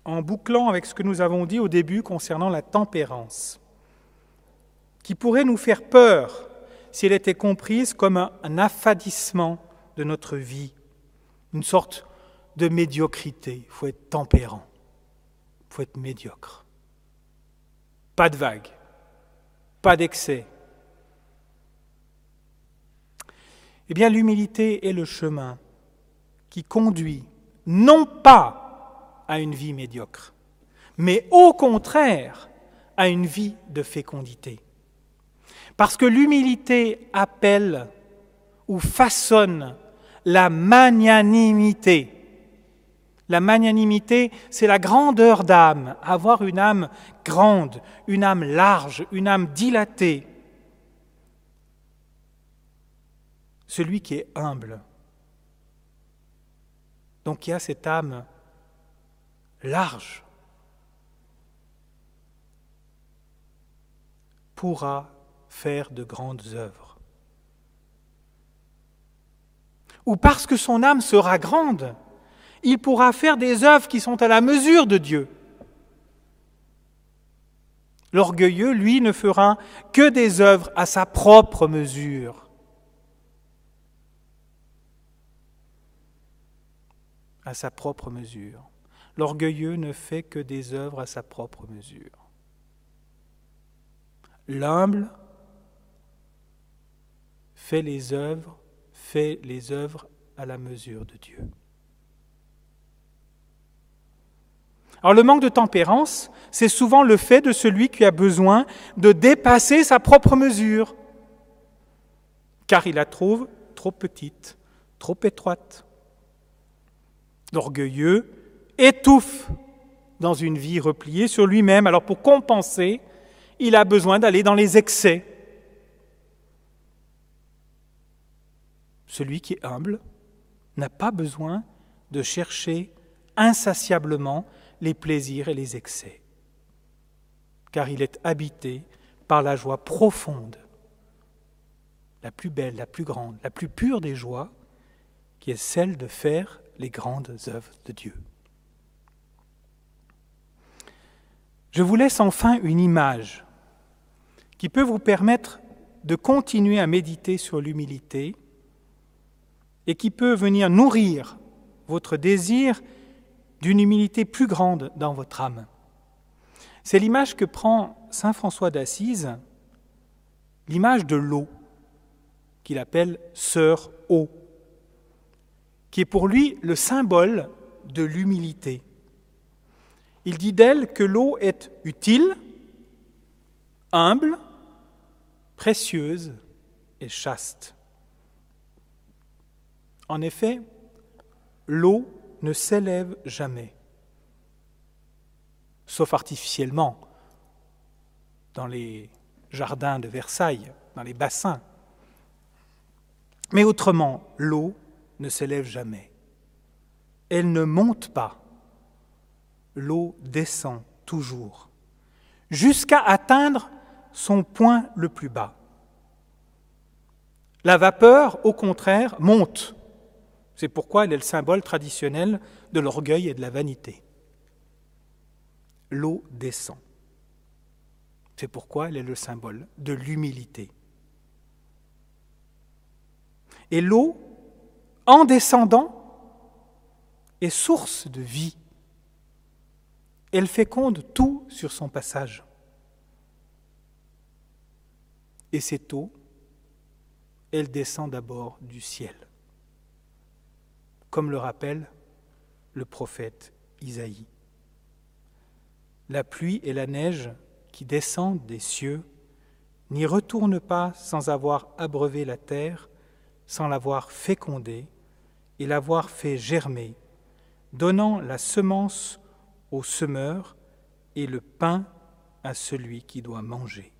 en bouclant avec ce que nous avons dit au début concernant la tempérance, qui pourrait nous faire peur si elle était comprise comme un, affadissement de notre vie, une sorte de médiocrité. Il faut être tempérant, il faut être médiocre. Pas de vagues, pas d'excès, Eh bien, l'humilité est le chemin qui conduit non pas à une vie médiocre, mais au contraire à une vie de fécondité. Parce que l'humilité appelle ou façonne la magnanimité. La magnanimité, c'est la grandeur d'âme, avoir une âme grande, une âme large, une âme dilatée, celui qui est humble. Donc y a cette âme large pourra faire de grandes œuvres. Ou parce que son âme sera grande, il pourra faire des œuvres qui sont à la mesure de Dieu. L'orgueilleux, lui, ne fera que des œuvres à sa propre mesure. à sa propre mesure. L'orgueilleux ne fait que des œuvres à sa propre mesure. L'humble fait les œuvres fait les œuvres à la mesure de Dieu. Alors le manque de tempérance, c'est souvent le fait de celui qui a besoin de dépasser sa propre mesure, car il la trouve trop petite, trop étroite. L'orgueilleux étouffe dans une vie repliée sur lui-même. Alors pour compenser, il a besoin d'aller dans les excès. Celui qui est humble n'a pas besoin de chercher insatiablement les plaisirs et les excès, car il est habité par la joie profonde, la plus belle, la plus grande, la plus pure des joies, qui est celle de faire les grandes œuvres de Dieu. Je vous laisse enfin une image qui peut vous permettre de continuer à méditer sur l'humilité et qui peut venir nourrir votre désir d'une humilité plus grande dans votre âme. C'est l'image que prend Saint François d'Assise, l'image de l'eau, qu'il appelle sœur eau, qui est pour lui le symbole de l'humilité. Il dit d'elle que l'eau est utile, humble, précieuse et chaste. En effet, l'eau ne s'élève jamais, sauf artificiellement, dans les jardins de Versailles, dans les bassins. Mais autrement, l'eau ne s'élève jamais. Elle ne monte pas. L'eau descend toujours, jusqu'à atteindre son point le plus bas. La vapeur, au contraire, monte c'est pourquoi elle est le symbole traditionnel de l'orgueil et de la vanité. L'eau descend. C'est pourquoi elle est le symbole de l'humilité. Et l'eau, en descendant, est source de vie. Elle féconde tout sur son passage. Et cette eau, elle descend d'abord du ciel comme le rappelle le prophète Isaïe. La pluie et la neige qui descendent des cieux n'y retournent pas sans avoir abreuvé la terre, sans l'avoir fécondée et l'avoir fait germer, donnant la semence au semeur et le pain à celui qui doit manger.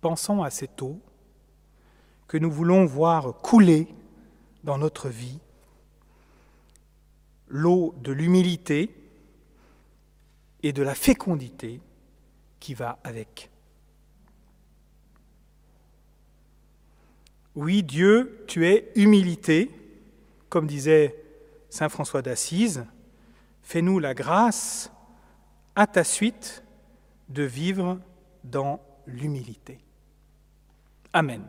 Pensons à cette eau que nous voulons voir couler dans notre vie, l'eau de l'humilité et de la fécondité qui va avec. Oui, Dieu, tu es humilité, comme disait Saint François d'Assise, fais-nous la grâce à ta suite de vivre dans l'humilité. Amen.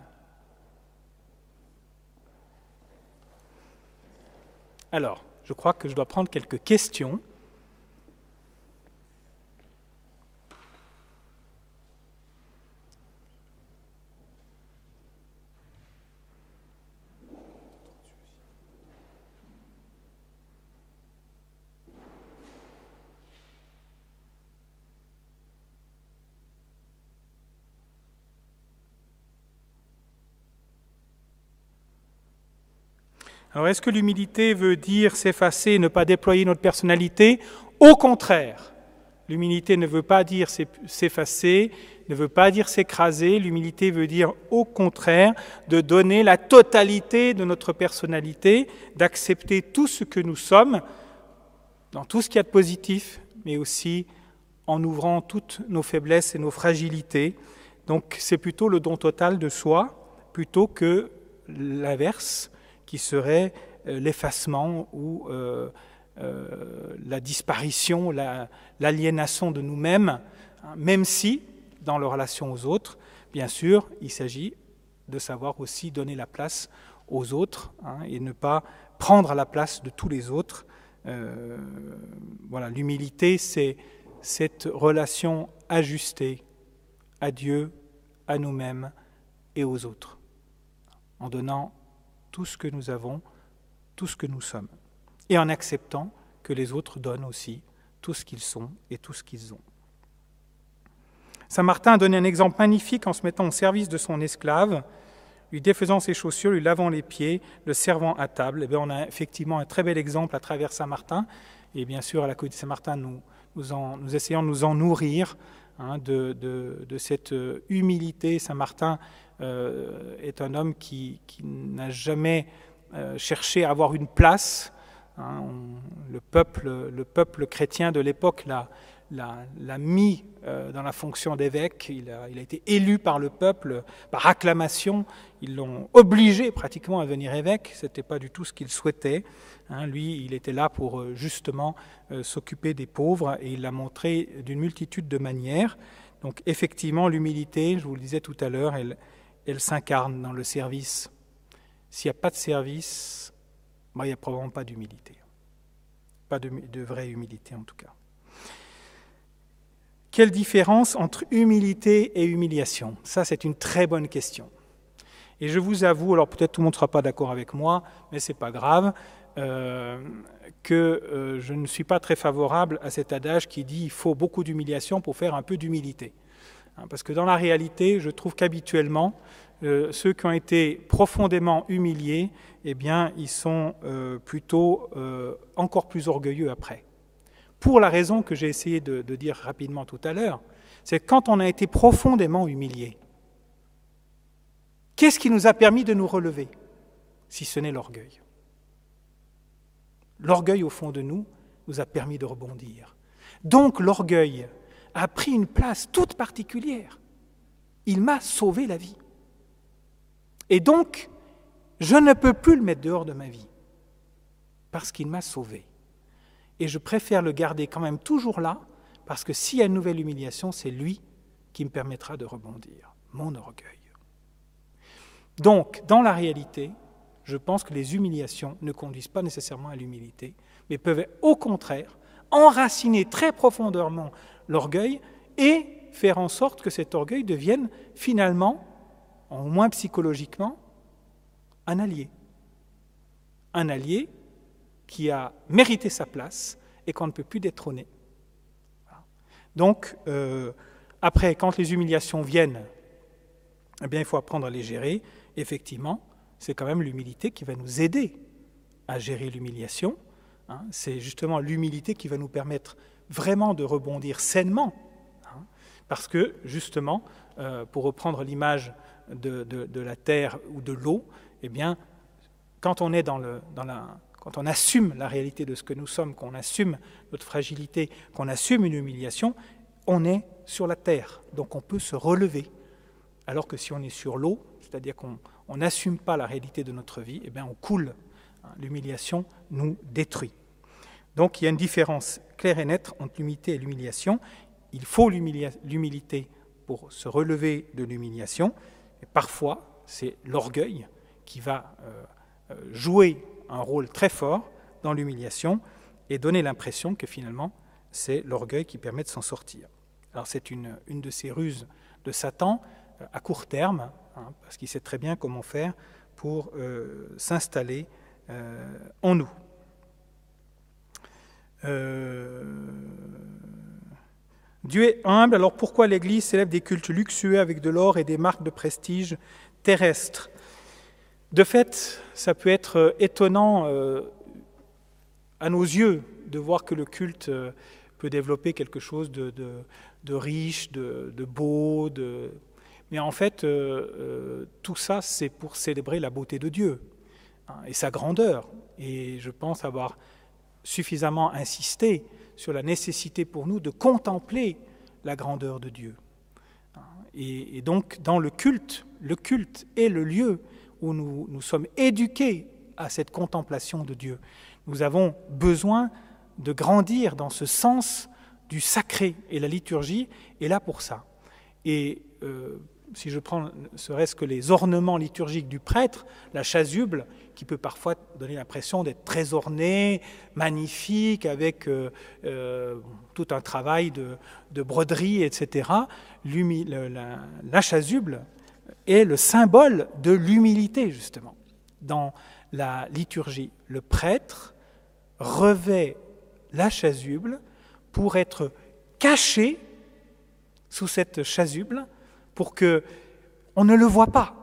Alors, je crois que je dois prendre quelques questions. Alors est-ce que l'humilité veut dire s'effacer, ne pas déployer notre personnalité? Au contraire, l'humilité ne veut pas dire s'effacer, ne veut pas dire s'écraser, l'humilité veut dire au contraire de donner la totalité de notre personnalité, d'accepter tout ce que nous sommes, dans tout ce qu'il y a de positif, mais aussi en ouvrant toutes nos faiblesses et nos fragilités. Donc c'est plutôt le don total de soi, plutôt que l'inverse, qui serait euh, l'effacement ou euh, euh, la disparition, l'aliénation de nous-mêmes, hein, même si, dans leur relation aux autres, bien sûr, il s'agit de savoir aussi donner la place aux autres hein, et ne pas prendre la place de tous les autres. voilà, l'humilité, c'est cette relation ajustée à Dieu, à nous-mêmes et aux autres, en donnant tout ce que nous avons, tout ce que nous sommes, et en acceptant que les autres donnent aussi tout ce qu'ils sont et tout ce qu'ils ont. Saint Martin a donné un exemple magnifique en se mettant au service de son esclave, lui défaisant ses chaussures, lui lavant les pieds, le servant à table. Et eh on a effectivement un très bel exemple à travers Saint Martin. Et bien sûr, à la côte de Saint Martin, nous, essayons de nous en nourrir hein, de, cette humilité. Saint Martin euh, est un homme qui, n'a jamais euh, cherché à avoir une place. Hein. le, peuple, le peuple chrétien de l'époque l'a mis euh, dans la fonction d'évêque. Il a, été élu par le peuple par acclamation. Ils l'ont obligé pratiquement à devenir évêque. Ce n'était pas du tout ce qu'il souhaitait. Hein. lui, il était là pour euh, justement euh, s'occuper des pauvres et il l'a montré d'une multitude de manières. Donc effectivement, l'humilité, je vous le disais tout à l'heure, elle, elle s'incarne dans le service. S'il n'y a pas de service, bah, il n'y a probablement pas d'humilité. Pas de vraie humilité en tout cas. Quelle différence entre humilité et humiliation? Ça, c'est une très bonne question. Et je vous avoue, alors peut-être tout le monde ne sera pas d'accord avec moi, mais ce n'est pas grave, euh, que euh, je ne suis pas très favorable à cet adage qui dit il faut beaucoup d'humiliation pour faire un peu d'humilité. Hein, parce que dans la réalité, je trouve qu'habituellement, euh, ceux qui ont été profondément humiliés, eh bien, ils sont plutôt encore plus orgueilleux après pour la raison que j'ai essayé de, dire rapidement tout à l'heure, c'est quand on a été profondément humilié, qu'est-ce qui nous a permis de nous relever, si ce n'est l'orgueil? L'orgueil au fond de nous nous a permis de rebondir. Donc l'orgueil a pris une place toute particulière. Il m'a sauvé la vie. Et donc, je ne peux plus le mettre dehors de ma vie, parce qu'il m'a sauvé. Et je préfère le garder quand même toujours là, parce que s'il y a une nouvelle humiliation, c'est lui qui me permettra de rebondir, mon orgueil. Donc, dans la réalité, je pense que les humiliations ne conduisent pas nécessairement à l'humilité, mais peuvent au contraire enraciner très profondément l'orgueil et faire en sorte que cet orgueil devienne finalement, au moins psychologiquement, un allié. Un allié qui a mérité sa place et qu'on ne peut plus détrôner. Donc, euh, après, quand les humiliations viennent, eh bien, il faut apprendre à les gérer. Effectivement, c'est quand même l'humilité qui va nous aider à gérer l'humiliation. Hein. C'est justement l'humilité qui va nous permettre vraiment de rebondir sainement. Hein. parce que, justement, euh, pour reprendre l'image de, de, la terre ou de l'eau, eh bien, quand on est dans, le, dans la, quand on assume la réalité de ce que nous sommes, qu'on assume notre fragilité, qu'on assume une humiliation, on est sur la terre, donc on peut se relever. Alors que si on est sur l'eau, c'est-à-dire qu'on n'assume pas la réalité de notre vie, eh bien on coule. Hein, l'humiliation nous détruit. Donc il y a une différence claire et nette entre l'humilité et l'humiliation. Il faut l'humilité pour se relever de l'humiliation. Parfois, c'est l'orgueil qui va euh, euh, jouer un rôle très fort dans l'humiliation et donner l'impression que finalement c'est l'orgueil qui permet de s'en sortir. Alors c'est une, une, de ces ruses de Satan euh, à court terme, hein, parce qu'il sait très bien comment faire pour s'installer en nous. Dieu est humble, alors pourquoi l'Église célèbre des cultes luxueux avec de l'or et des marques de prestige terrestres? De fait, ça peut être euh, étonnant euh, à nos yeux de voir que le culte euh, peut développer quelque chose de, riche, de, beau, mais en fait, tout ça, c'est pour célébrer la beauté de Dieu hein, et sa grandeur. Et je pense avoir suffisamment insisté sur la nécessité pour nous de contempler la grandeur de Dieu. Et donc, dans le culte, le culte est le lieu où nous, nous sommes éduqués à cette contemplation de Dieu. Nous avons besoin de grandir dans ce sens du sacré et la liturgie est là pour ça. Et euh, si je prends serait-ce que les ornements liturgiques du prêtre, la chasuble, qui peut parfois donner l'impression d'être très ornée, magnifique, avec euh, euh, tout un travail de, broderie, etc. La, la, chasuble est le symbole de l'humilité, justement. Dans la liturgie, le prêtre revêt la chasuble pour être caché sous cette chasuble pour que on ne le voit pas,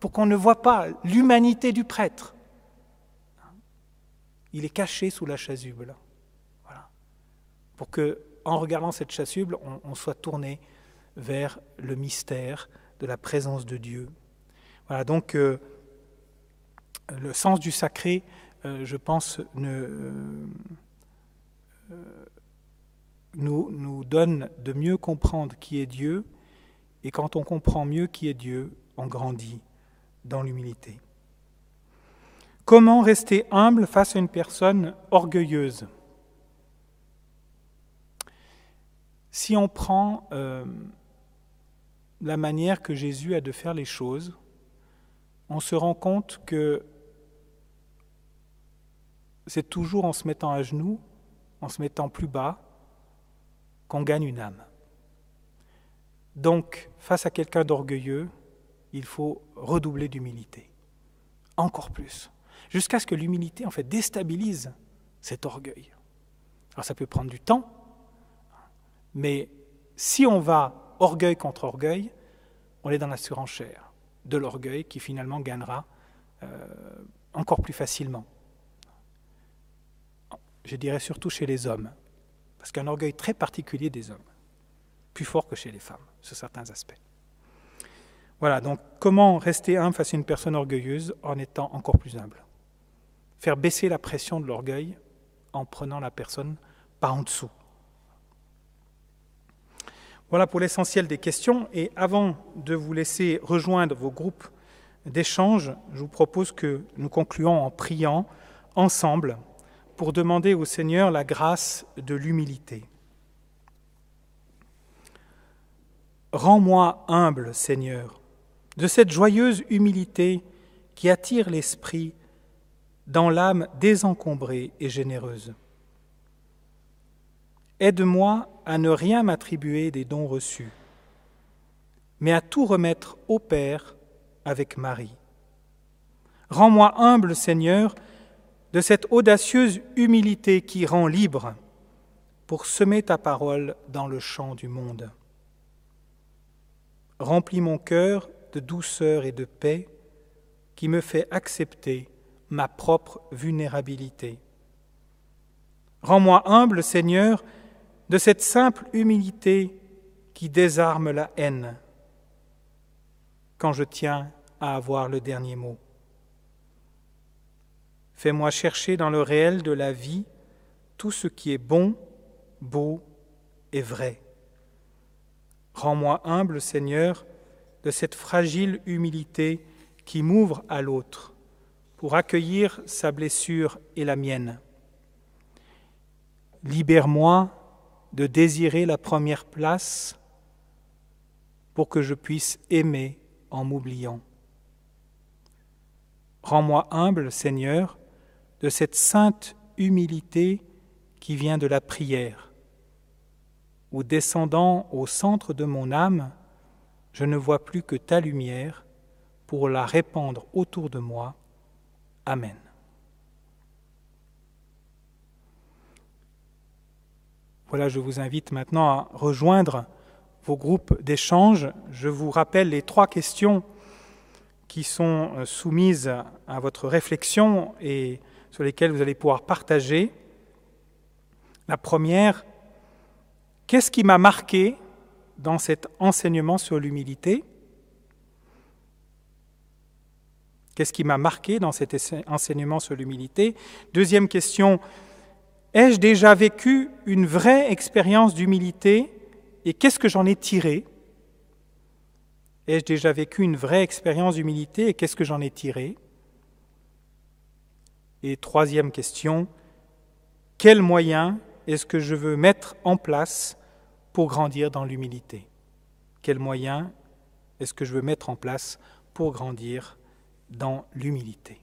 pour qu'on ne voit pas l'humanité du prêtre. Il est caché sous la chasuble. Voilà. Pour que, en regardant cette chasuble, on, soit tourné vers le mystère de la présence de Dieu. Voilà, donc euh, le sens du sacré, euh, je pense, euh, nous donne de mieux comprendre qui est Dieu et quand on comprend mieux qui est Dieu, on grandit dans l'humilité. Comment rester humble face à une personne orgueilleuse? Si on prend euh, la manière que Jésus a de faire les choses, on se rend compte que c'est toujours en se mettant à genoux, en se mettant plus bas, qu'on gagne une âme. Donc, face à quelqu'un d'orgueilleux, il faut redoubler d'humilité, encore plus, jusqu'à ce que l'humilité en fait déstabilise cet orgueil. Alors ça peut prendre du temps, mais si on va orgueil contre orgueil, on est dans la surenchère de l'orgueil qui finalement gagnera euh, encore plus facilement. Je dirais surtout chez les hommes, parce qu'un orgueil très particulier des hommes, plus fort que chez les femmes sur certains aspects. Voilà, donc comment rester humble face à une personne orgueilleuse en étant encore plus humble? Faire baisser la pression de l'orgueil en prenant la personne par en dessous. Voilà pour l'essentiel des questions. Et avant de vous laisser rejoindre vos groupes d'échange, je vous propose que nous concluons en priant ensemble pour demander au Seigneur la grâce de l'humilité. Rends-moi humble, Seigneur, de cette joyeuse humilité qui attire l'esprit dans l'âme désencombrée et généreuse. Aide-moi à ne rien m'attribuer des dons reçus, mais à tout remettre au Père avec Marie. Rends-moi humble, Seigneur, de cette audacieuse humilité qui rend libre pour semer ta parole dans le champ du monde. Remplis mon cœur de douceur et de paix qui me fait accepter ma propre vulnérabilité. Rends-moi humble, Seigneur, de cette simple humilité qui désarme la haine quand je tiens à avoir le dernier mot. Fais-moi chercher dans le réel de la vie tout ce qui est bon, beau et vrai. Rends-moi humble, Seigneur, de cette fragile humilité qui m'ouvre à l'autre pour accueillir sa blessure et la mienne. Libère-moi de désirer la première place pour que je puisse aimer en m'oubliant. Rends-moi humble, Seigneur, de cette sainte humilité qui vient de la prière où descendant au centre de mon âme, je ne vois plus que ta lumière pour la répandre autour de moi. Amen. Voilà, je vous invite maintenant à rejoindre vos groupes d'échange. Je vous rappelle les trois questions qui sont euh, soumises à votre réflexion et sur lesquelles vous allez pouvoir partager. La première, Qu'est-ce qui m'a marqué dans cet enseignement sur l'humilité? Qu'est-ce qui m'a marqué dans cet enseignement sur l'humilité? Deuxième question, ai-je déjà vécu une vraie expérience d'humilité et qu'est-ce que j'en ai tiré? Ai-je déjà vécu une vraie expérience d'humilité et qu'est-ce que j'en ai tiré? Et troisième question, quels moyens est-ce que je veux mettre en place pour grandir dans l'humilité. quels moyens est-ce que je veux mettre en place pour grandir dans l'humilité?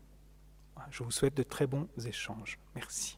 Je vous souhaite de très bons échanges. Merci.